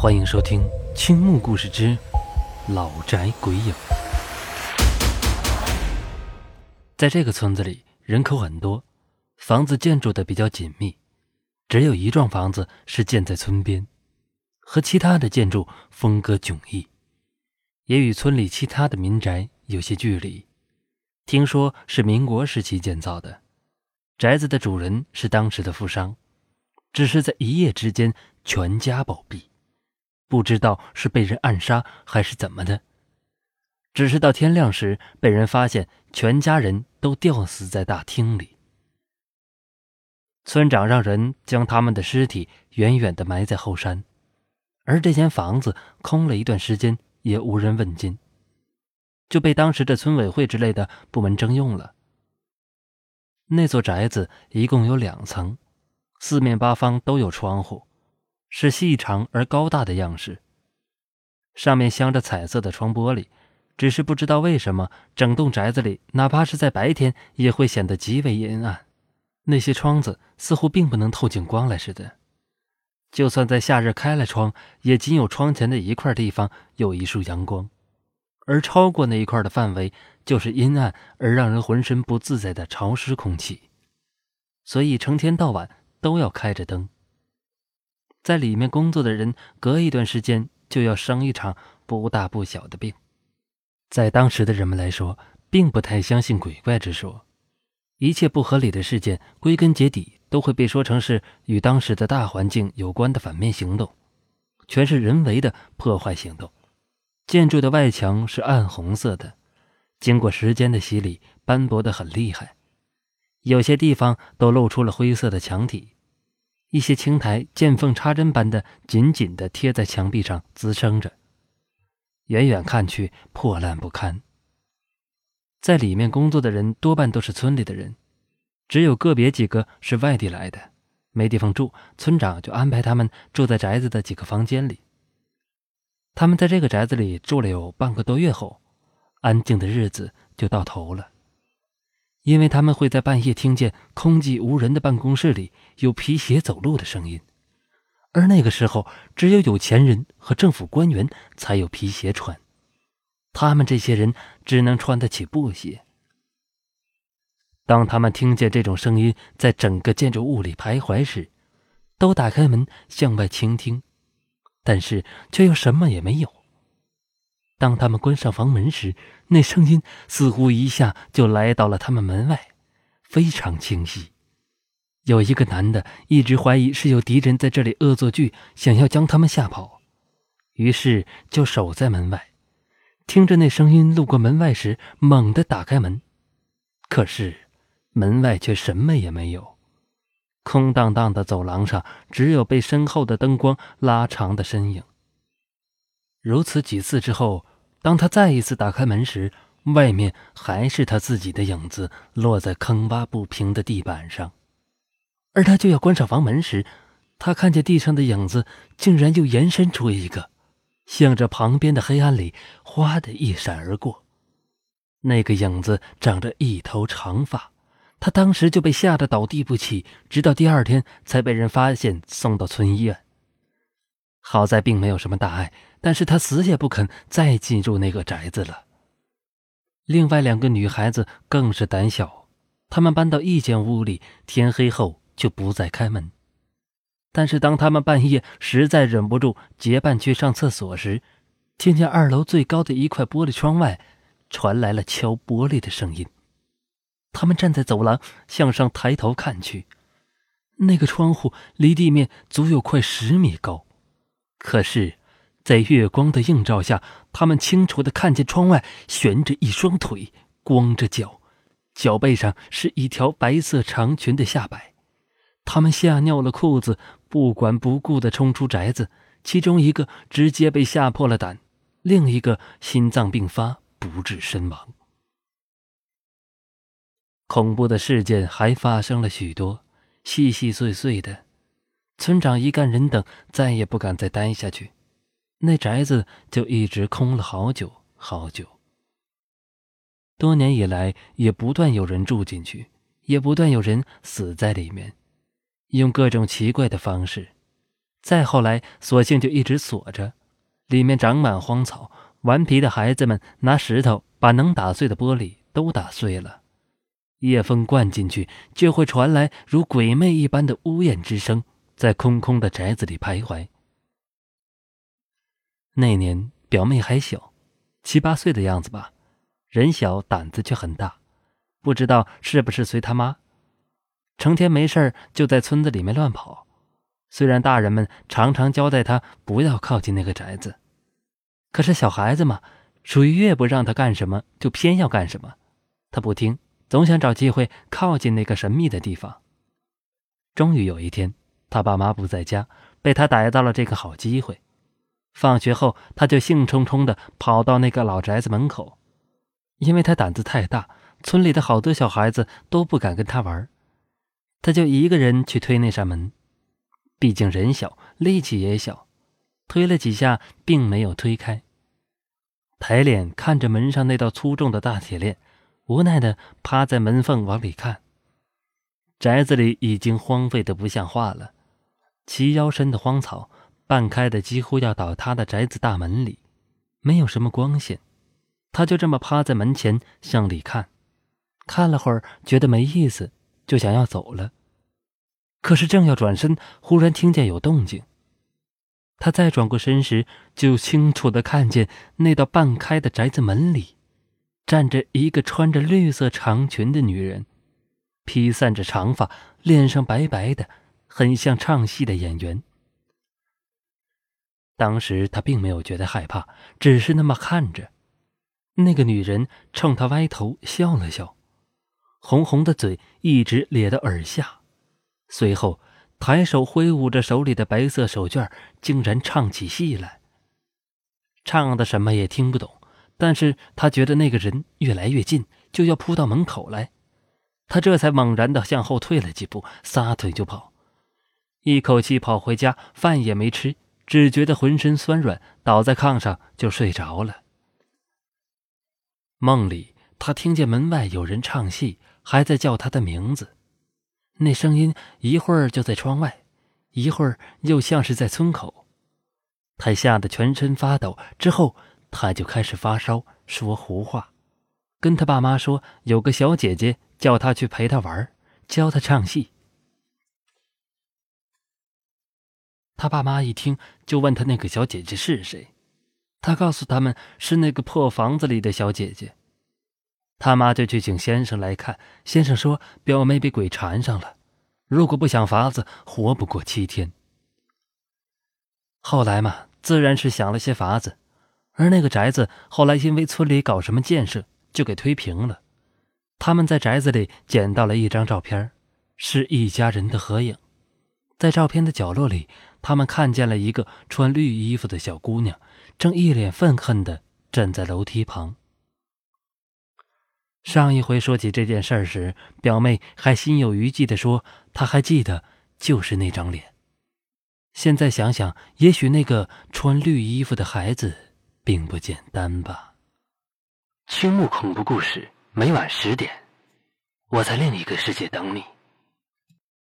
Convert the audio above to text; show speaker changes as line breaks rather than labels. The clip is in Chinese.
欢迎收听《青木故事之老宅鬼影》。在这个村子里，人口很多，房子建筑的比较紧密，只有一幢房子是建在村边，和其他的建筑风格迥异，也与村里其他的民宅有些距离。听说是民国时期建造的，宅子的主人是当时的富商。只是在一夜之间，全家暴毙，不知道是被人暗杀还是怎么的。只是到天亮时，被人发现全家人都吊死在大厅里。村长让人将他们的尸体远远的埋在后山，而这间房子空了一段时间，也无人问津，就被当时的村委会之类的部门征用了。那座宅子一共有两层。四面八方都有窗户，是细长而高大的样式。上面镶着彩色的窗玻璃，只是不知道为什么，整栋宅子里，哪怕是在白天，也会显得极为阴暗。那些窗子似乎并不能透进光来似的。就算在夏日开了窗，也仅有窗前的一块地方有一束阳光，而超过那一块的范围，就是阴暗而让人浑身不自在的潮湿空气。所以成天到晚。都要开着灯，在里面工作的人隔一段时间就要生一场不大不小的病。在当时的人们来说，并不太相信鬼怪之说，一切不合理的事件归根结底都会被说成是与当时的大环境有关的反面行动，全是人为的破坏行动。建筑的外墙是暗红色的，经过时间的洗礼，斑驳的很厉害。有些地方都露出了灰色的墙体，一些青苔见缝插针般的紧紧地贴在墙壁上滋生着，远远看去破烂不堪。在里面工作的人多半都是村里的人，只有个别几个是外地来的，没地方住，村长就安排他们住在宅子的几个房间里。他们在这个宅子里住了有半个多月后，安静的日子就到头了。因为他们会在半夜听见空寂无人的办公室里有皮鞋走路的声音，而那个时候只有有钱人和政府官员才有皮鞋穿，他们这些人只能穿得起布鞋。当他们听见这种声音在整个建筑物里徘徊时，都打开门向外倾听，但是却又什么也没有。当他们关上房门时，那声音似乎一下就来到了他们门外，非常清晰。有一个男的一直怀疑是有敌人在这里恶作剧，想要将他们吓跑，于是就守在门外，听着那声音路过门外时，猛地打开门，可是门外却什么也没有，空荡荡的走廊上只有被身后的灯光拉长的身影。如此几次之后，当他再一次打开门时，外面还是他自己的影子落在坑洼不平的地板上。而他就要关上房门时，他看见地上的影子竟然又延伸出一个，向着旁边的黑暗里哗的一闪而过。那个影子长着一头长发，他当时就被吓得倒地不起，直到第二天才被人发现送到村医院。好在并没有什么大碍，但是他死也不肯再进入那个宅子了。另外两个女孩子更是胆小，她们搬到一间屋里，天黑后就不再开门。但是当他们半夜实在忍不住结伴去上厕所时，听见二楼最高的一块玻璃窗外传来了敲玻璃的声音。他们站在走廊向上抬头看去，那个窗户离地面足有快十米高。可是，在月光的映照下，他们清楚的看见窗外悬着一双腿，光着脚，脚背上是一条白色长裙的下摆。他们吓尿了裤子，不管不顾的冲出宅子。其中一个直接被吓破了胆，另一个心脏病发，不治身亡。恐怖的事件还发生了许多，细细碎碎的。村长一干人等再也不敢再待下去，那宅子就一直空了好久好久。多年以来，也不断有人住进去，也不断有人死在里面，用各种奇怪的方式。再后来，索性就一直锁着，里面长满荒草。顽皮的孩子们拿石头把能打碎的玻璃都打碎了。夜风灌进去，就会传来如鬼魅一般的呜咽之声，在空空的宅子里徘徊。那年表妹还小，七八岁的样子吧，人小胆子却很大，不知道是不是随他妈，成天没事就在村子里面乱跑。虽然大人们常常交代他不要靠近那个宅子，可是小孩子嘛，属于越不让他干什么就偏要干什么，他不听。总想找机会靠近那个神秘的地方。终于有一天，他爸妈不在家，被他逮到了这个好机会。放学后，他就兴冲冲地跑到那个老宅子门口，因为他胆子太大，村里的好多小孩子都不敢跟他玩，他就一个人去推那扇门。毕竟人小，力气也小，推了几下，并没有推开。抬脸看着门上那道粗重的大铁链。无奈的趴在门缝往里看，宅子里已经荒废的不像话了，齐腰深的荒草，半开的几乎要倒塌的宅子大门里，没有什么光线。他就这么趴在门前向里看，看了会儿觉得没意思，就想要走了。可是正要转身，忽然听见有动静。他再转过身时，就清楚的看见那道半开的宅子门里。站着一个穿着绿色长裙的女人，披散着长发，脸上白白的，很像唱戏的演员。当时他并没有觉得害怕，只是那么看着。那个女人冲他歪头笑了笑，红红的嘴一直咧到耳下，随后抬手挥舞着手里的白色手绢，竟然唱起戏来。唱的什么也听不懂。但是他觉得那个人越来越近，就要扑到门口来，他这才猛然的向后退了几步，撒腿就跑，一口气跑回家，饭也没吃，只觉得浑身酸软，倒在炕上就睡着了。梦里，他听见门外有人唱戏，还在叫他的名字，那声音一会儿就在窗外，一会儿又像是在村口，他吓得全身发抖，之后。他就开始发烧，说胡话，跟他爸妈说有个小姐姐叫他去陪他玩，教他唱戏。他爸妈一听，就问他那个小姐姐是谁，他告诉他们是那个破房子里的小姐姐。他妈就去请先生来看，先生说表妹被鬼缠上了，如果不想法子，活不过七天。后来嘛，自然是想了些法子。而那个宅子后来因为村里搞什么建设，就给推平了。他们在宅子里捡到了一张照片，是一家人的合影。在照片的角落里，他们看见了一个穿绿衣服的小姑娘，正一脸愤恨地站在楼梯旁。上一回说起这件事时，表妹还心有余悸地说：“她还记得，就是那张脸。”现在想想，也许那个穿绿衣服的孩子。并不简单吧？
青木恐怖故事每晚十点，我在另一个世界等你。